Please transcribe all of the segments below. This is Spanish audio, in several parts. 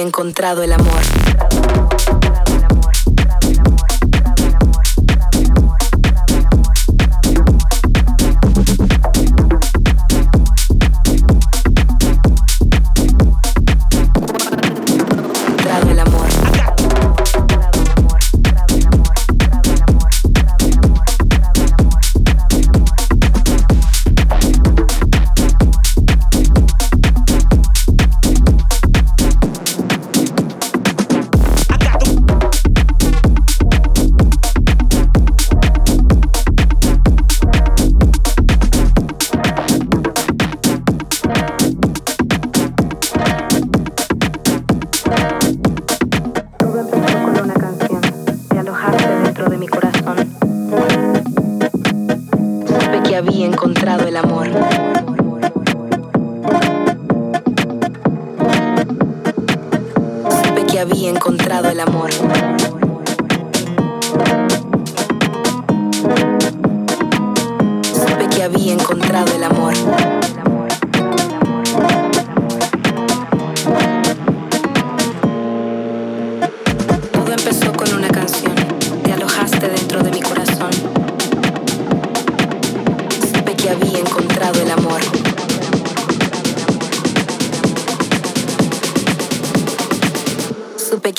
encontrado el amor.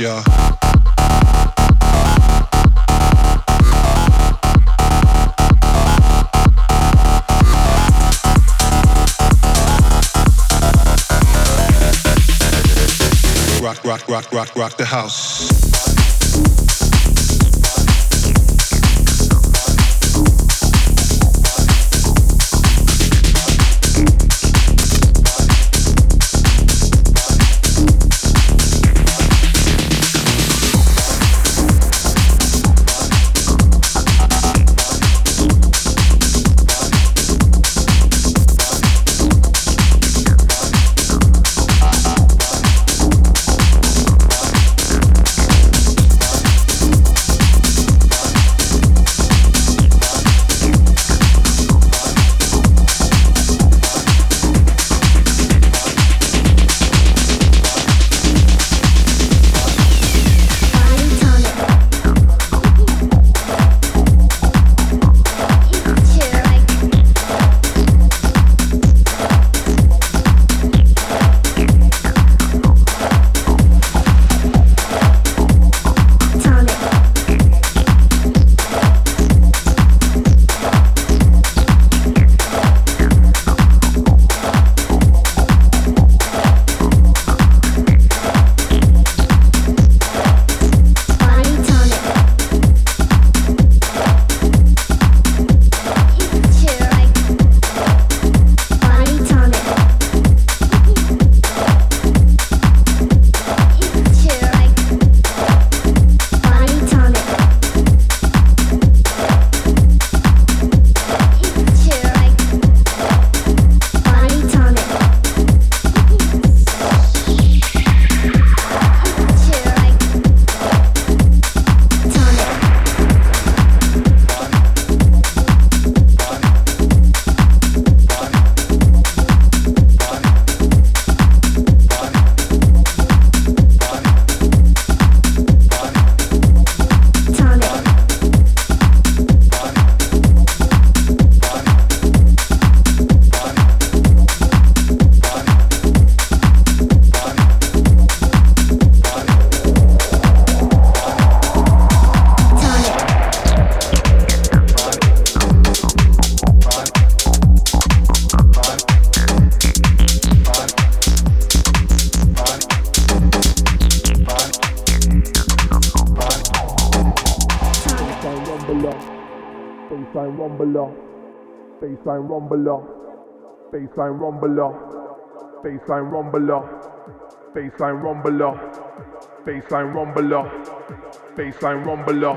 Y'all. Rock, rock, rock, rock, rock the house. Baseline rumbler, baseline rumbler, baseline rumbler, baseline rumbler, baseline rumbler,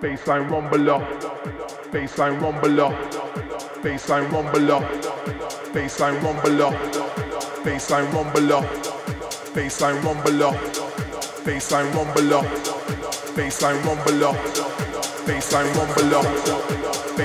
baseline rumbler, baseline rumbler, baseline rumbler, baseline rumbler, baseline rumbler, baseline rumbler, baseline rumbler, baseline rumbler, baseline rumbler,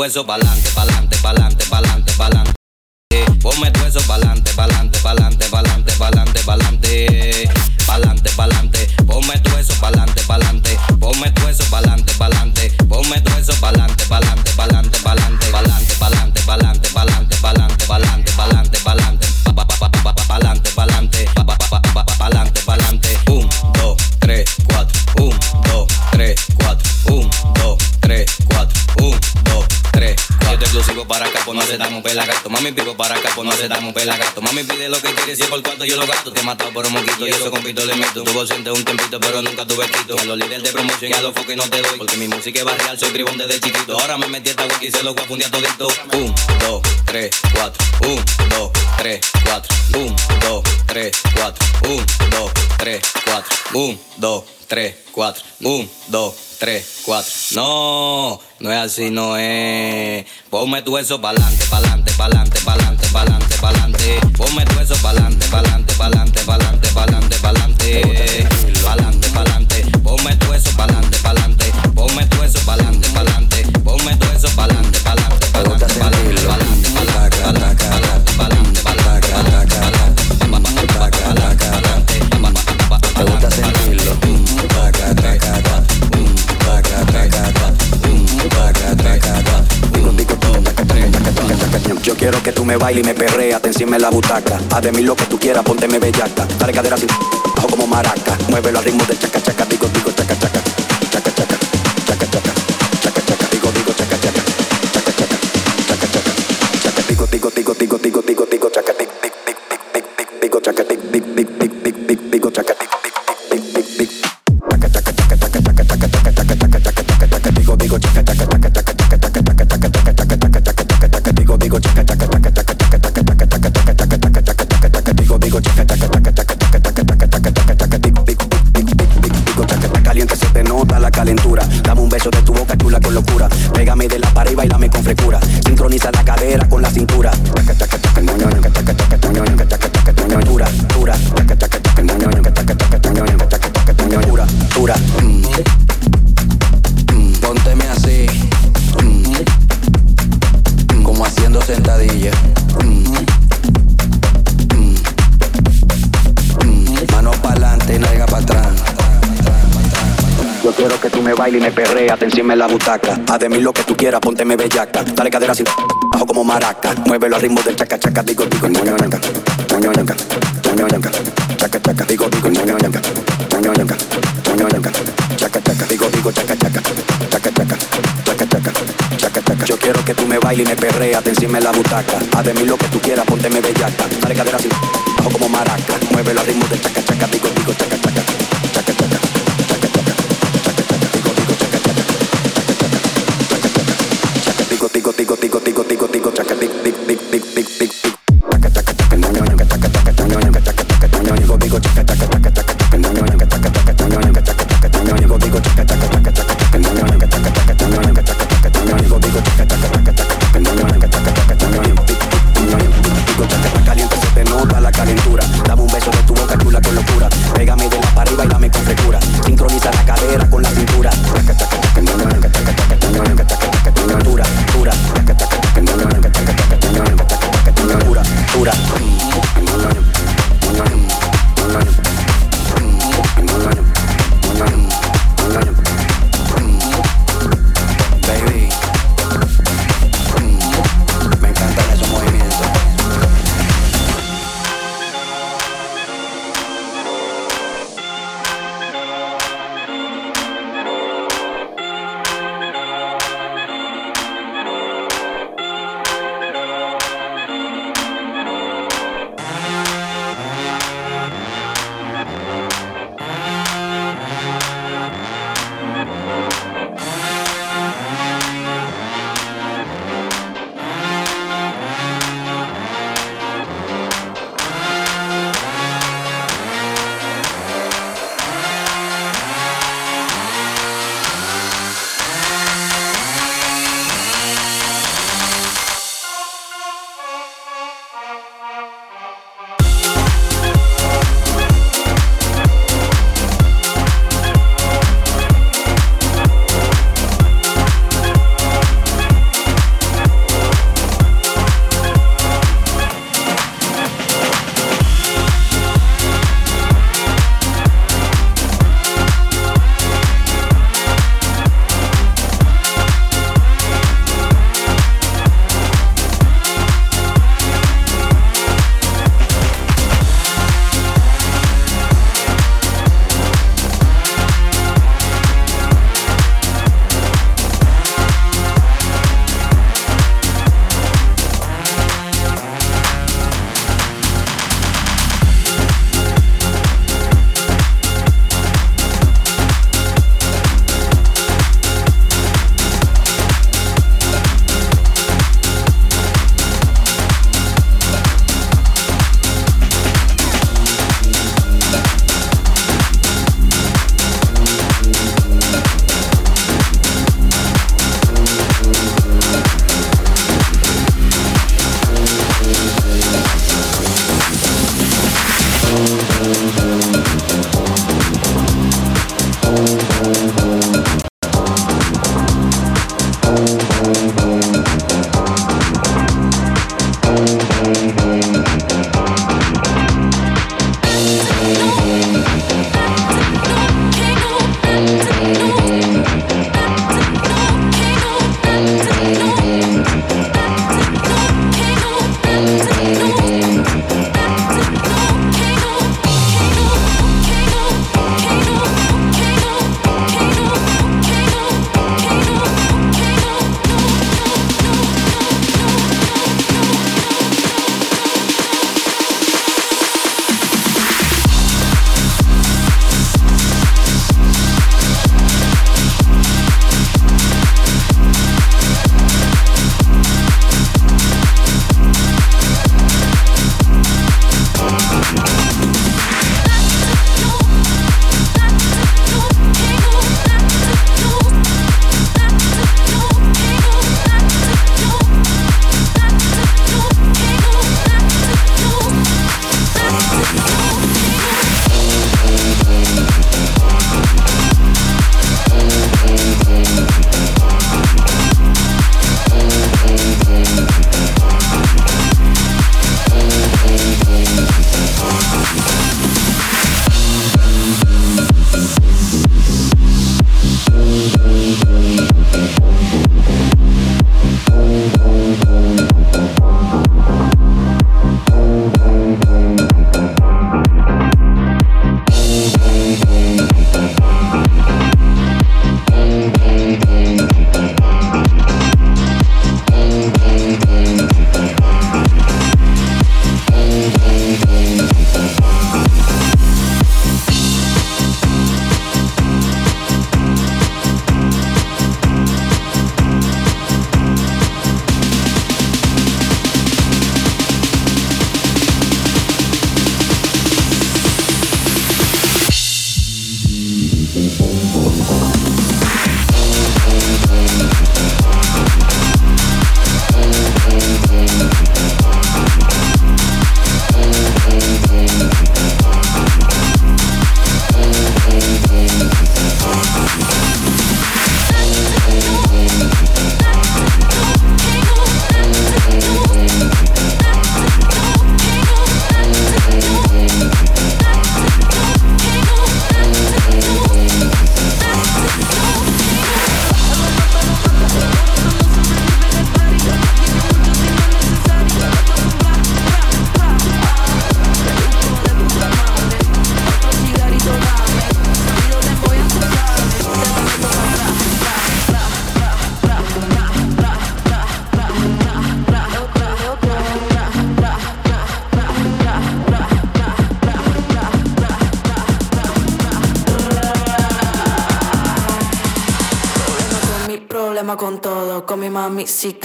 hueso pa'lante, pa'lante. Que si por cuarto yo lo gasto. Te he matado por un moquito y eso compito le meto. Tuvo siente un tempito, pero nunca tuve quito. A los líderes de promoción y a los focos no te doy. Porque mi música es barrial, soy tribón desde chiquito. Ahora me metí esta wiki y se lo voy a fundir a todito. 1, 2, 3, 4. 1, 2, 3, 4. 1, 2, 3, 4. 1, 2, 3, 4. 1, 2, 3, 4. 1, 2, 3, 4. No, no es así, no es. Ponme tu eso pa'lante, pa'lante, pa'lante, pa'lante, pa'lante, pa'lante. Ponme tu me bailes y me perreas, te encima en la butaca. Haz de mí lo que tú quieras, pónteme bellaca. Dale cadera así, bajo como maraca. Muévelo al ritmo del chaca, chaca, digo, digo, chaca. Chaca, tú me bailes y me perreas, encima en la butaca. Haz de mí lo que tú quieras, pónteme bellaca. Dale cadera así, bajo como maraca. Muévelo al ritmo del chaca chaca, digo, digo, ñoño, ñanca. Ñoño, ñanca. Chaca chaca, digo, digo, ñoño, ñanca. Ñoño, ñanca. Chaca chaca, digo, digo, chaca chaca. Chaca chaca, chaca chaca. Chaca chaca. Yo quiero que tú me bailes y me perreas, encima en la butaca. Haz de mí lo que tú quieras, pónteme bellaca. Dale cadera así, bajo como maraca. Muévelo al ritmo del chaca chaca, digo, digo, chaca. Chaca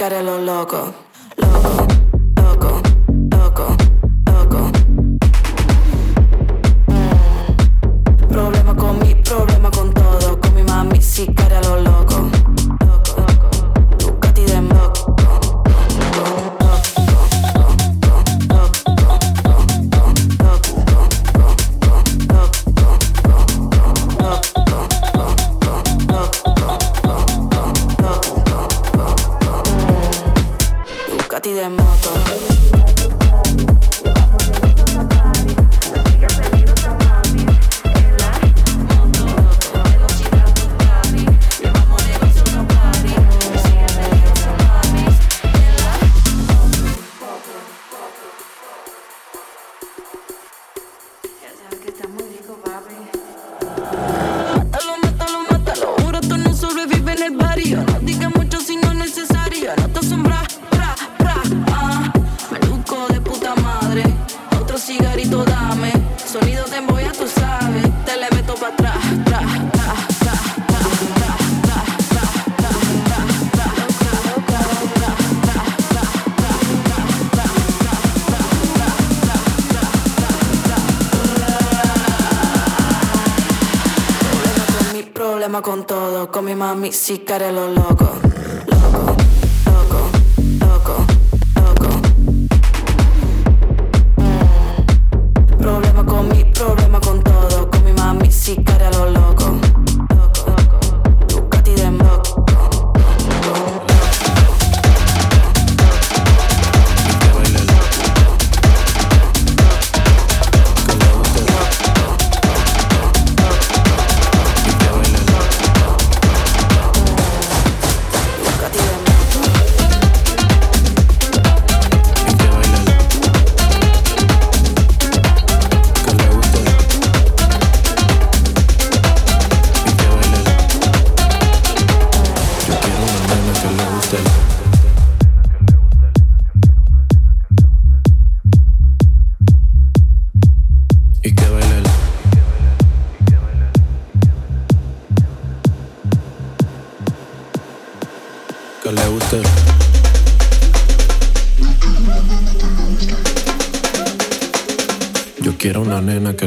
got a. con todo, con mi mami si quiere lo loco.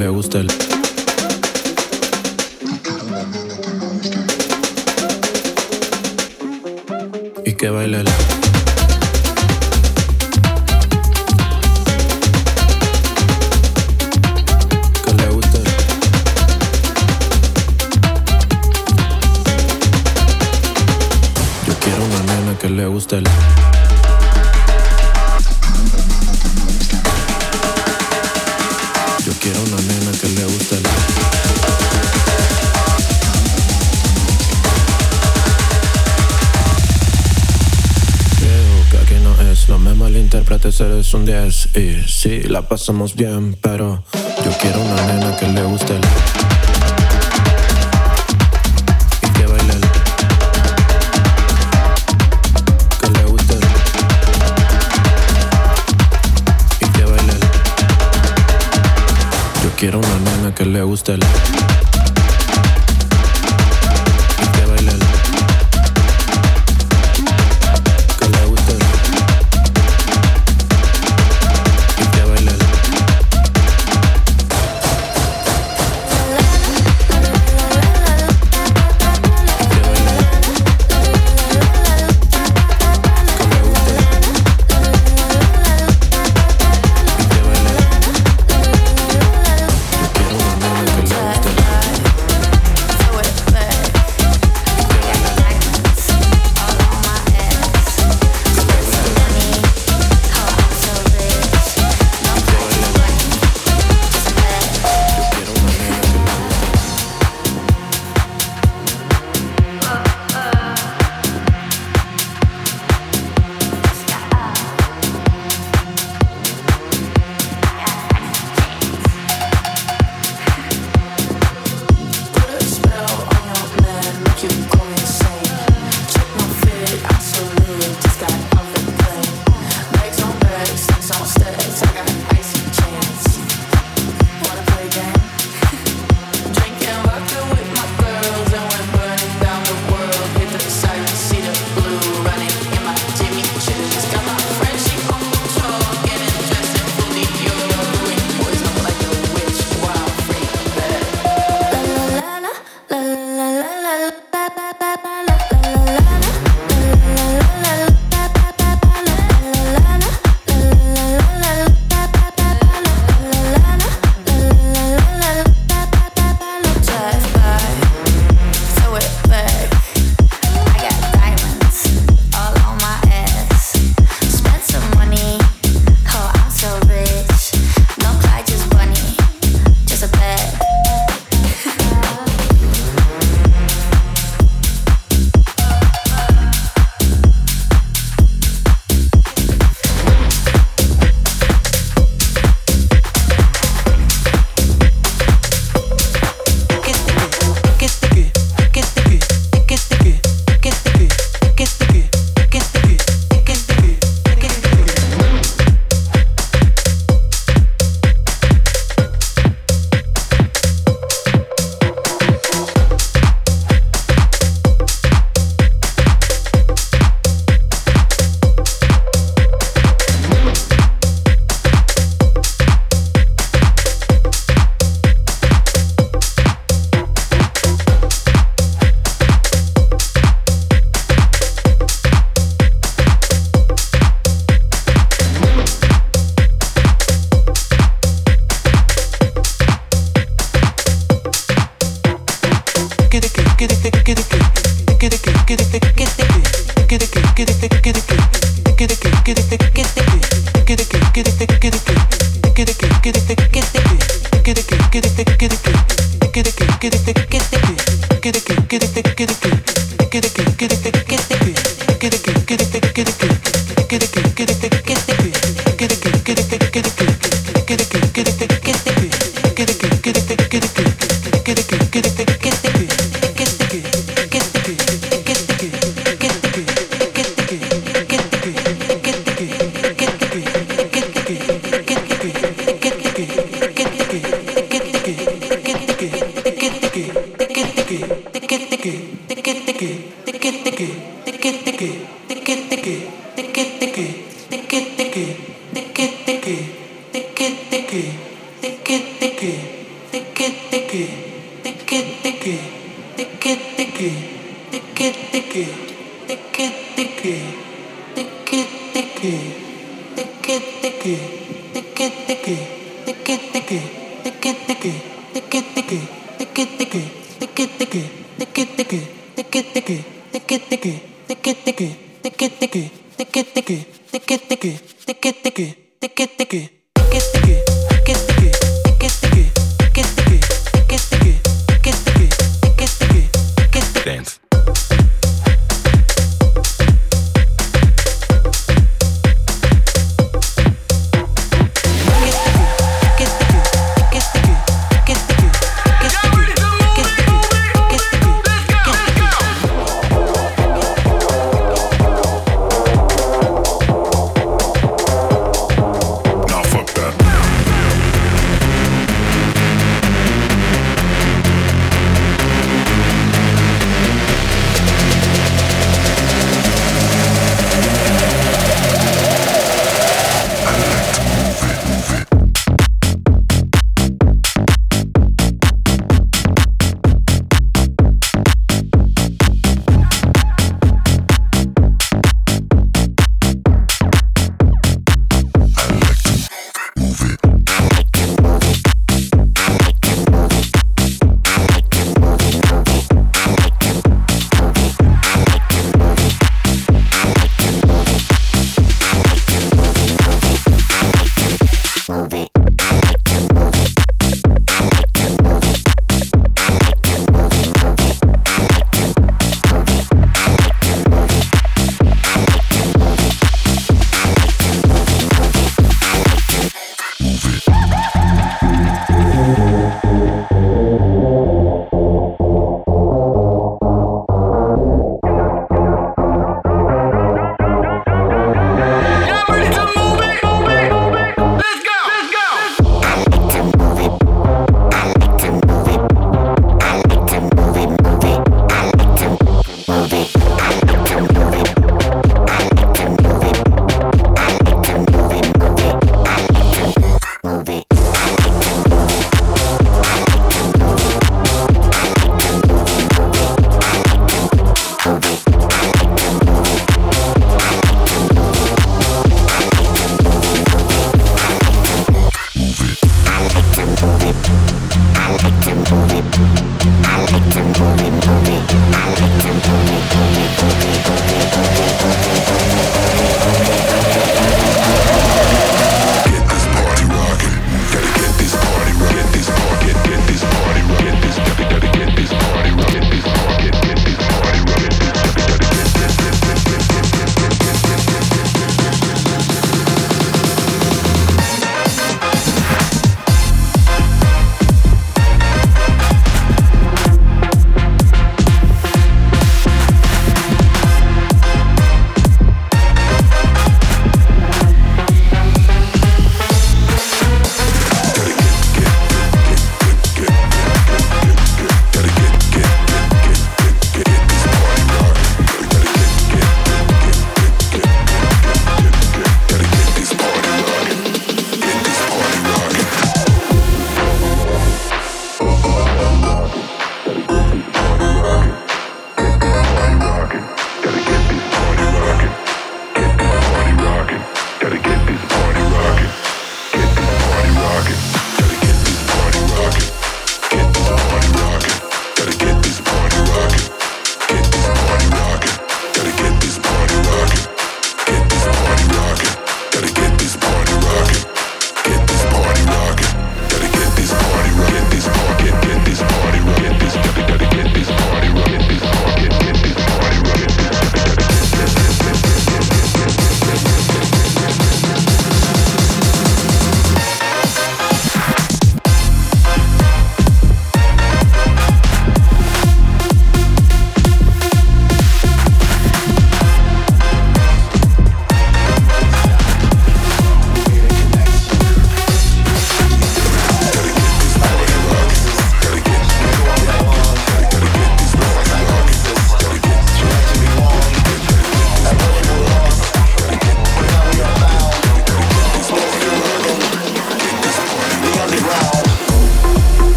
le gusta el es un 10 y sí, la pasamos bien, pero yo quiero una nena que le guste el... Quiero una nena que le guste.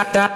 da da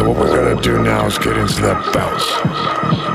So what we're gonna do now is get into that bounce.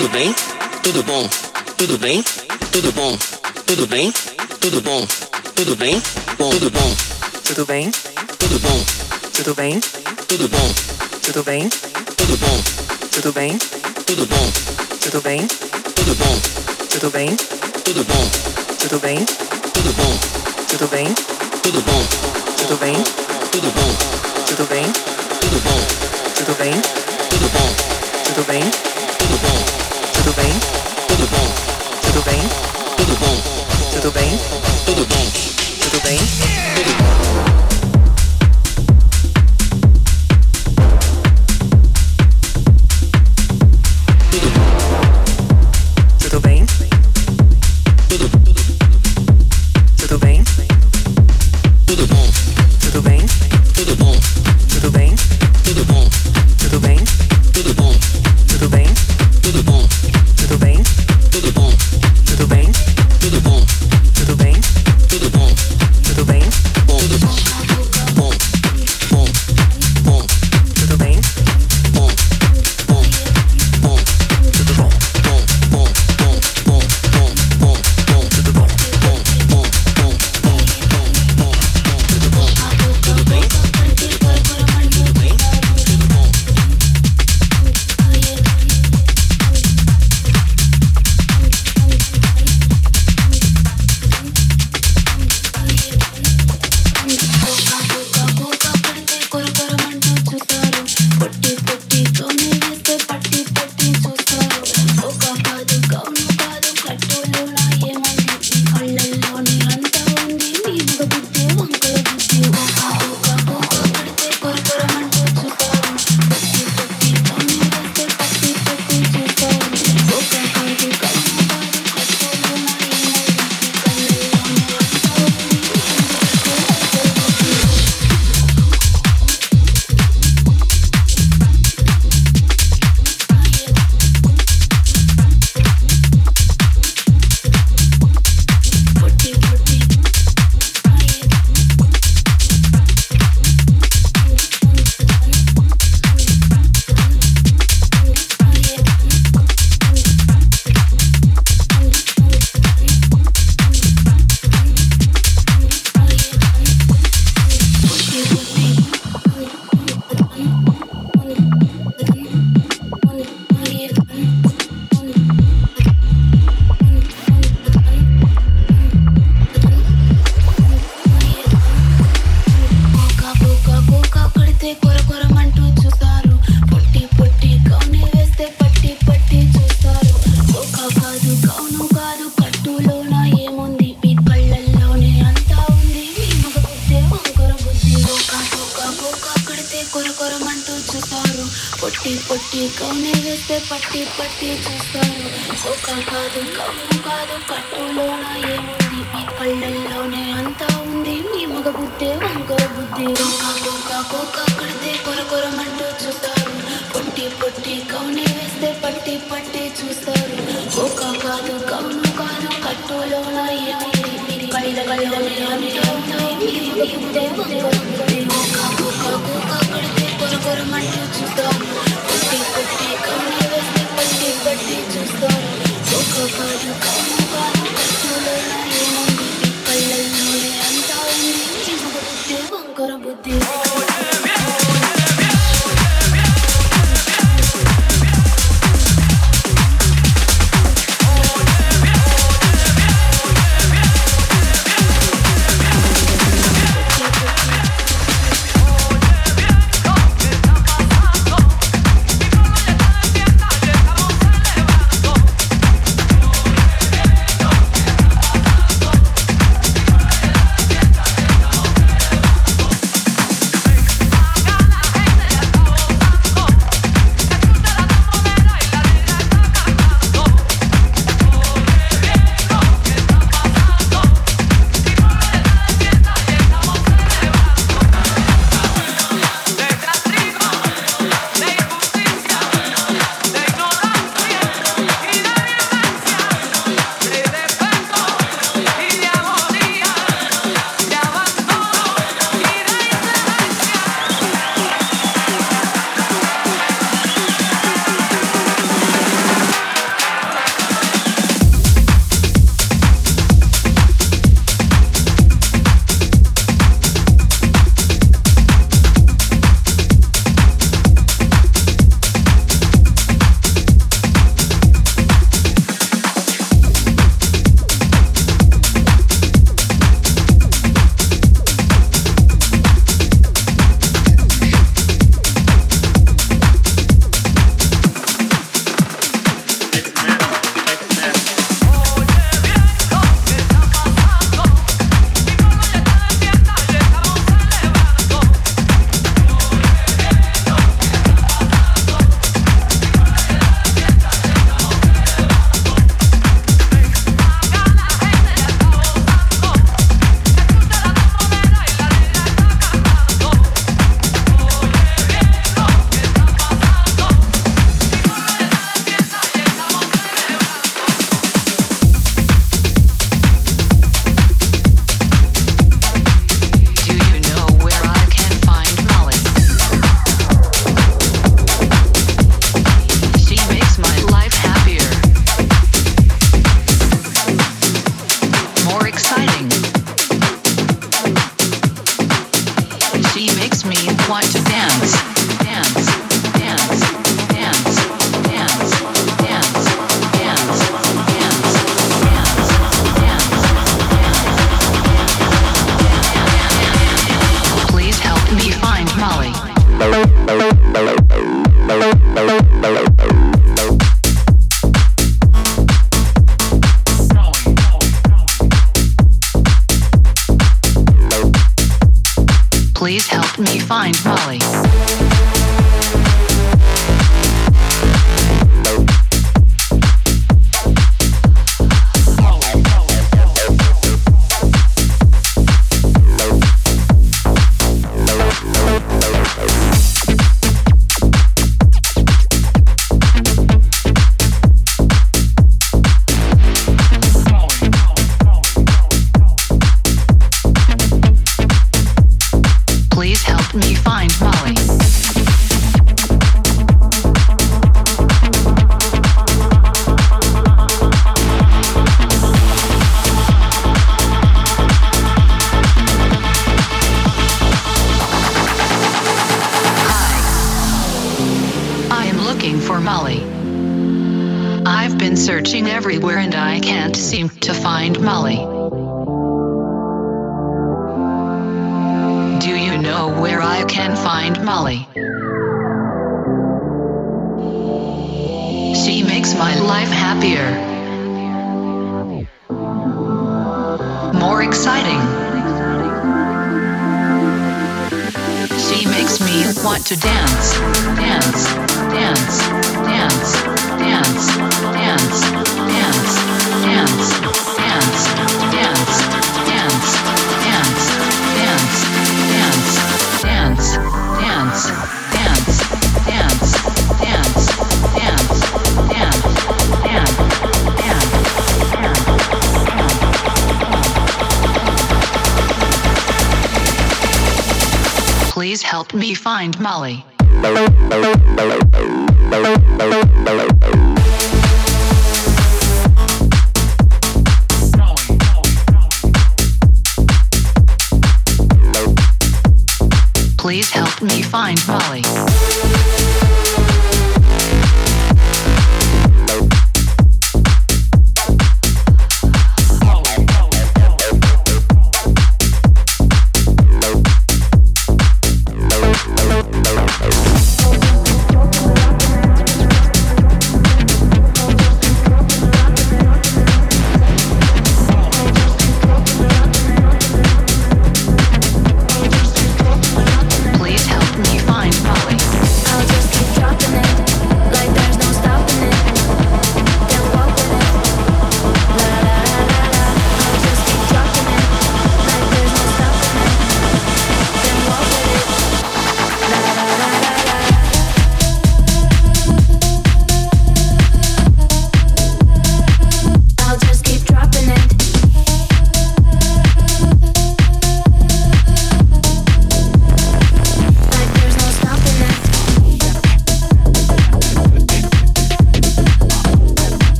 Tudo bem? Tudo bom? Tudo bem? Tudo bom? Tudo bem? Tudo bom? Tudo bem? Bom, tudo bom. Tudo bem? Tudo bom. Tudo bem? Tudo bom. Tudo bem? Tudo bom. Tudo bem? Tudo bom. Tudo bem? Tudo bom. Tudo bem? Tudo bom. Tudo bem? Tudo bom. Tudo bem? Tudo bom. Tudo bem? Tudo bom. Tudo bem? Tudo bom. Tudo bem? Tudo bom. Tudo bem? Tudo bom. Tudo bem? Tudo bom? Tudo bem? Tudo bom? Tudo bem? Tudo bem?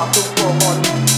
walk the floor.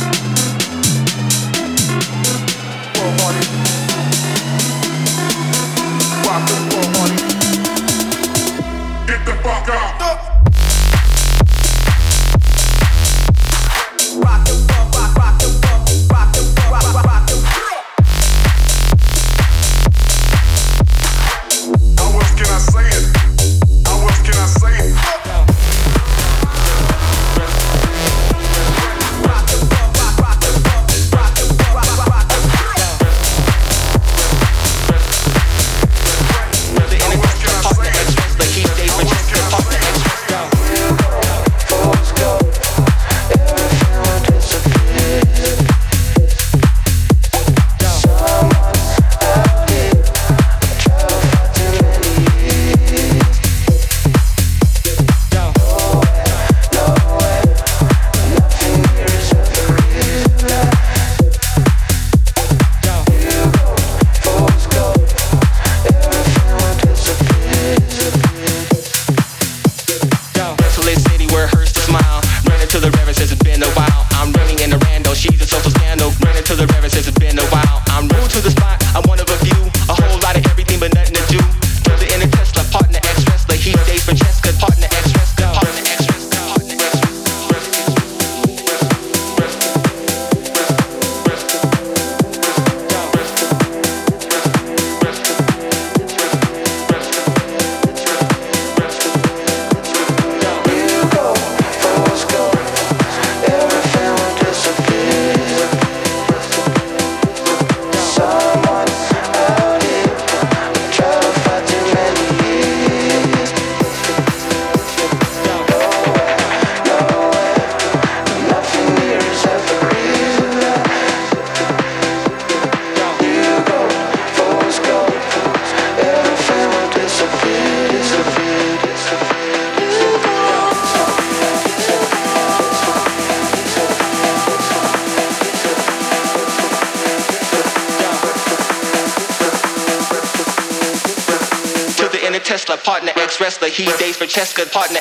Wrestler. He dates for Cheska, partner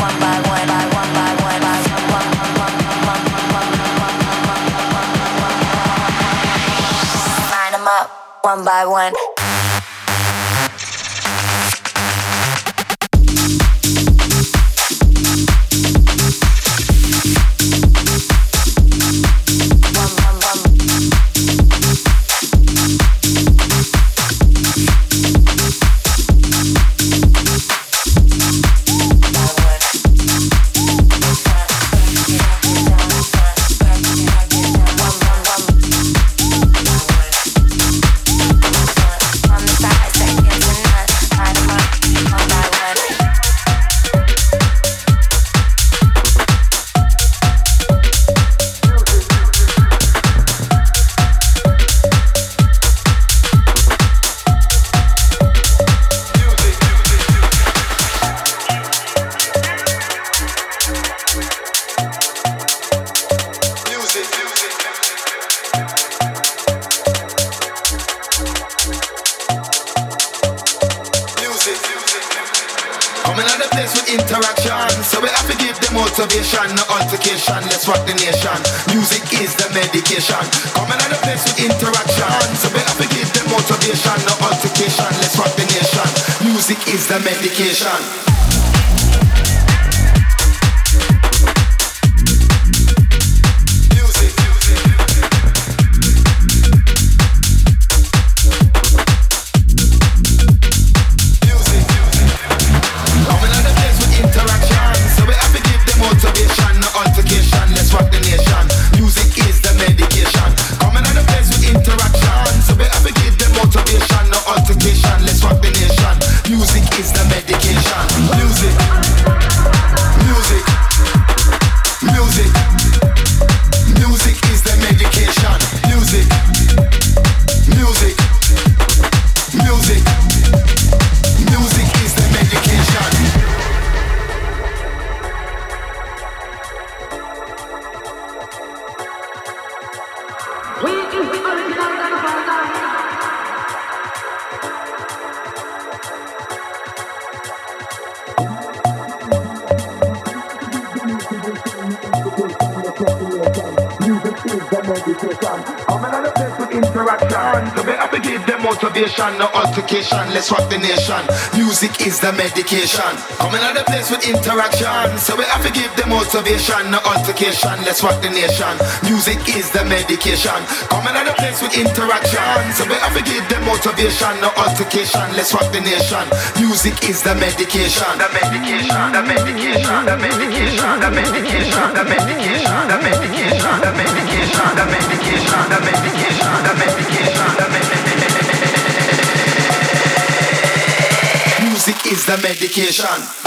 one. Interaction, so we have to give them motivation, no altercation. Let's rock the nation. Music is the medication. Coming on the place with interaction, so we have to give them motivation, no altercation. Let's rock the nation. Music is the medication. The medication. The medication. The medication. The medication. The medication. The medication. The medication. The medication. The medication. The medication. The medication. Music is the medication.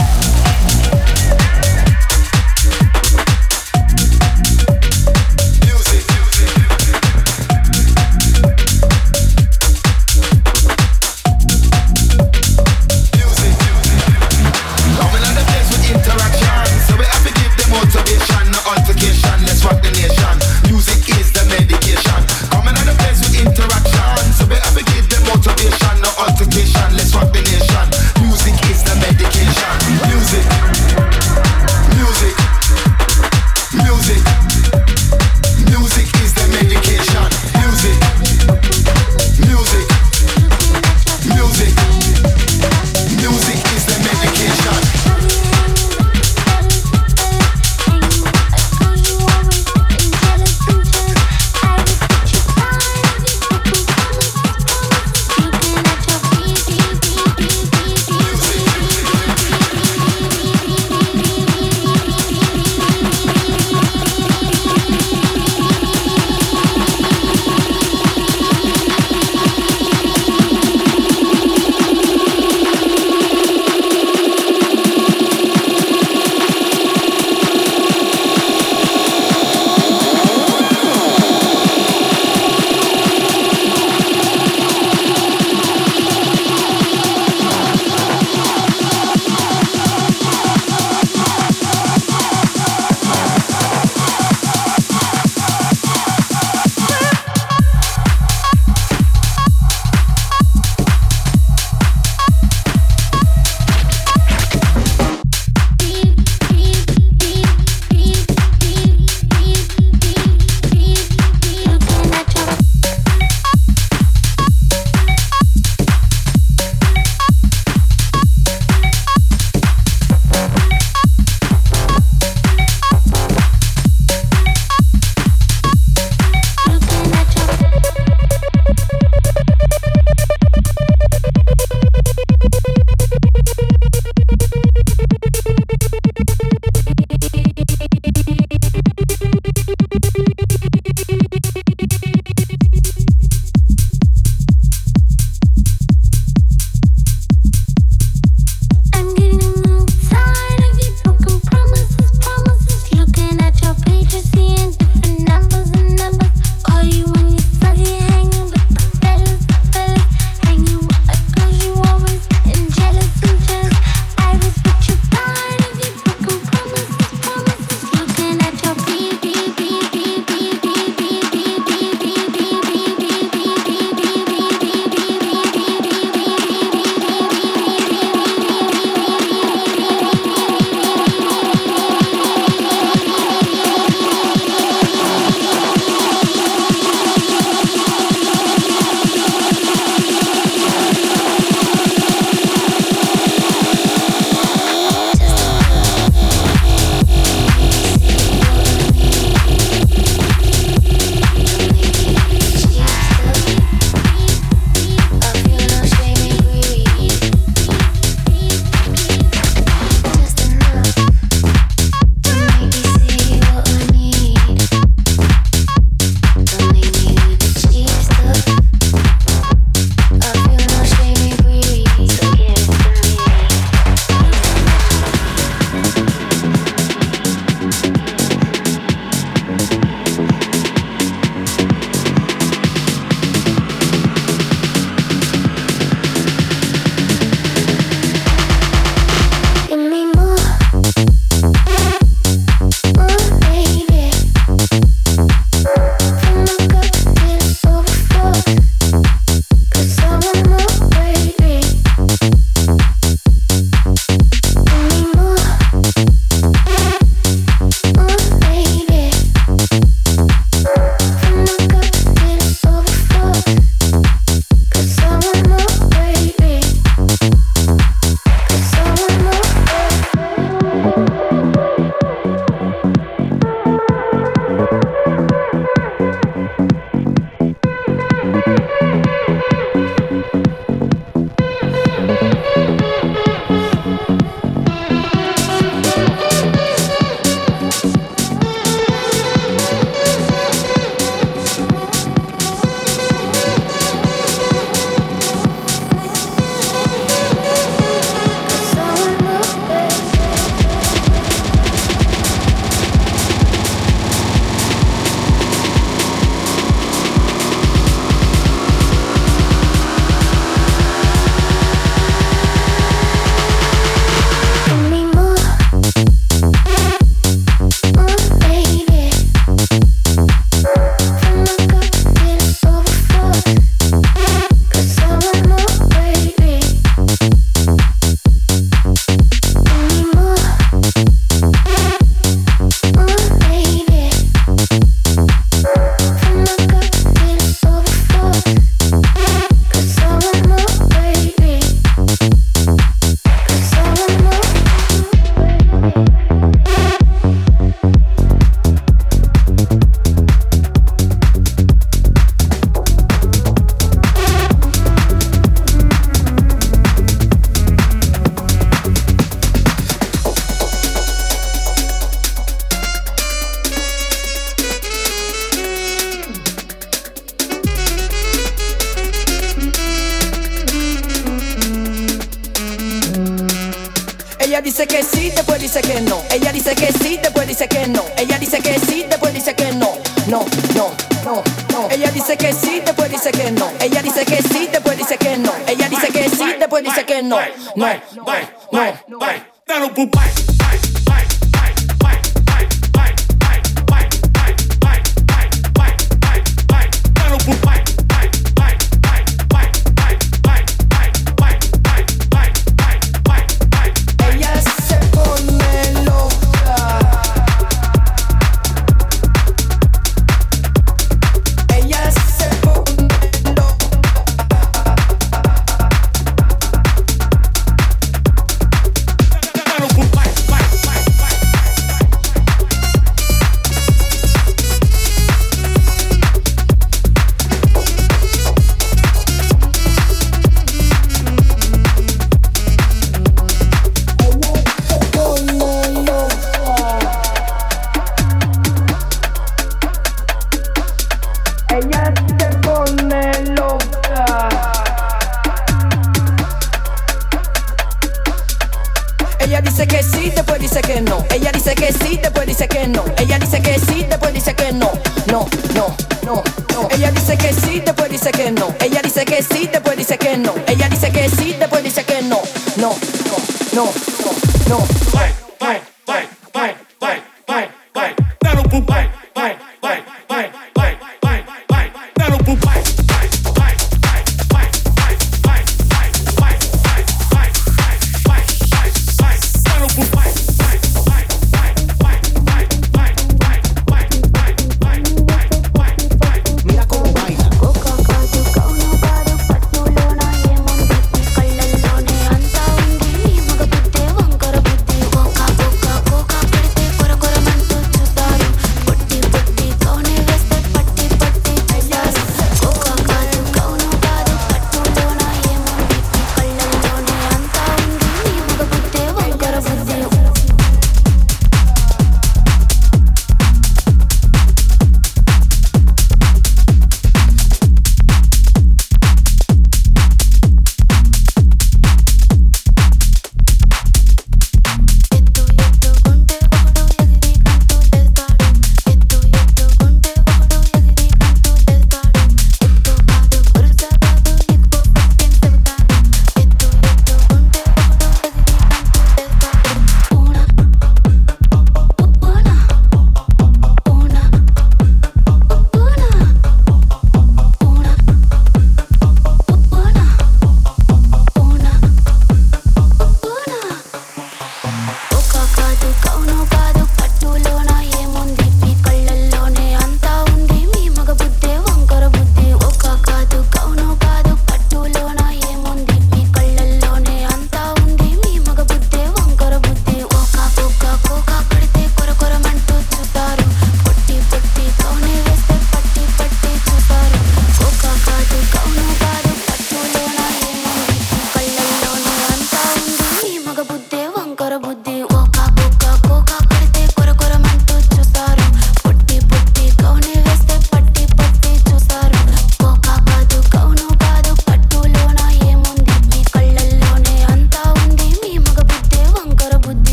que sí, después dice que no. Ella dice que sí, después dice que no. No, no, no, no, no.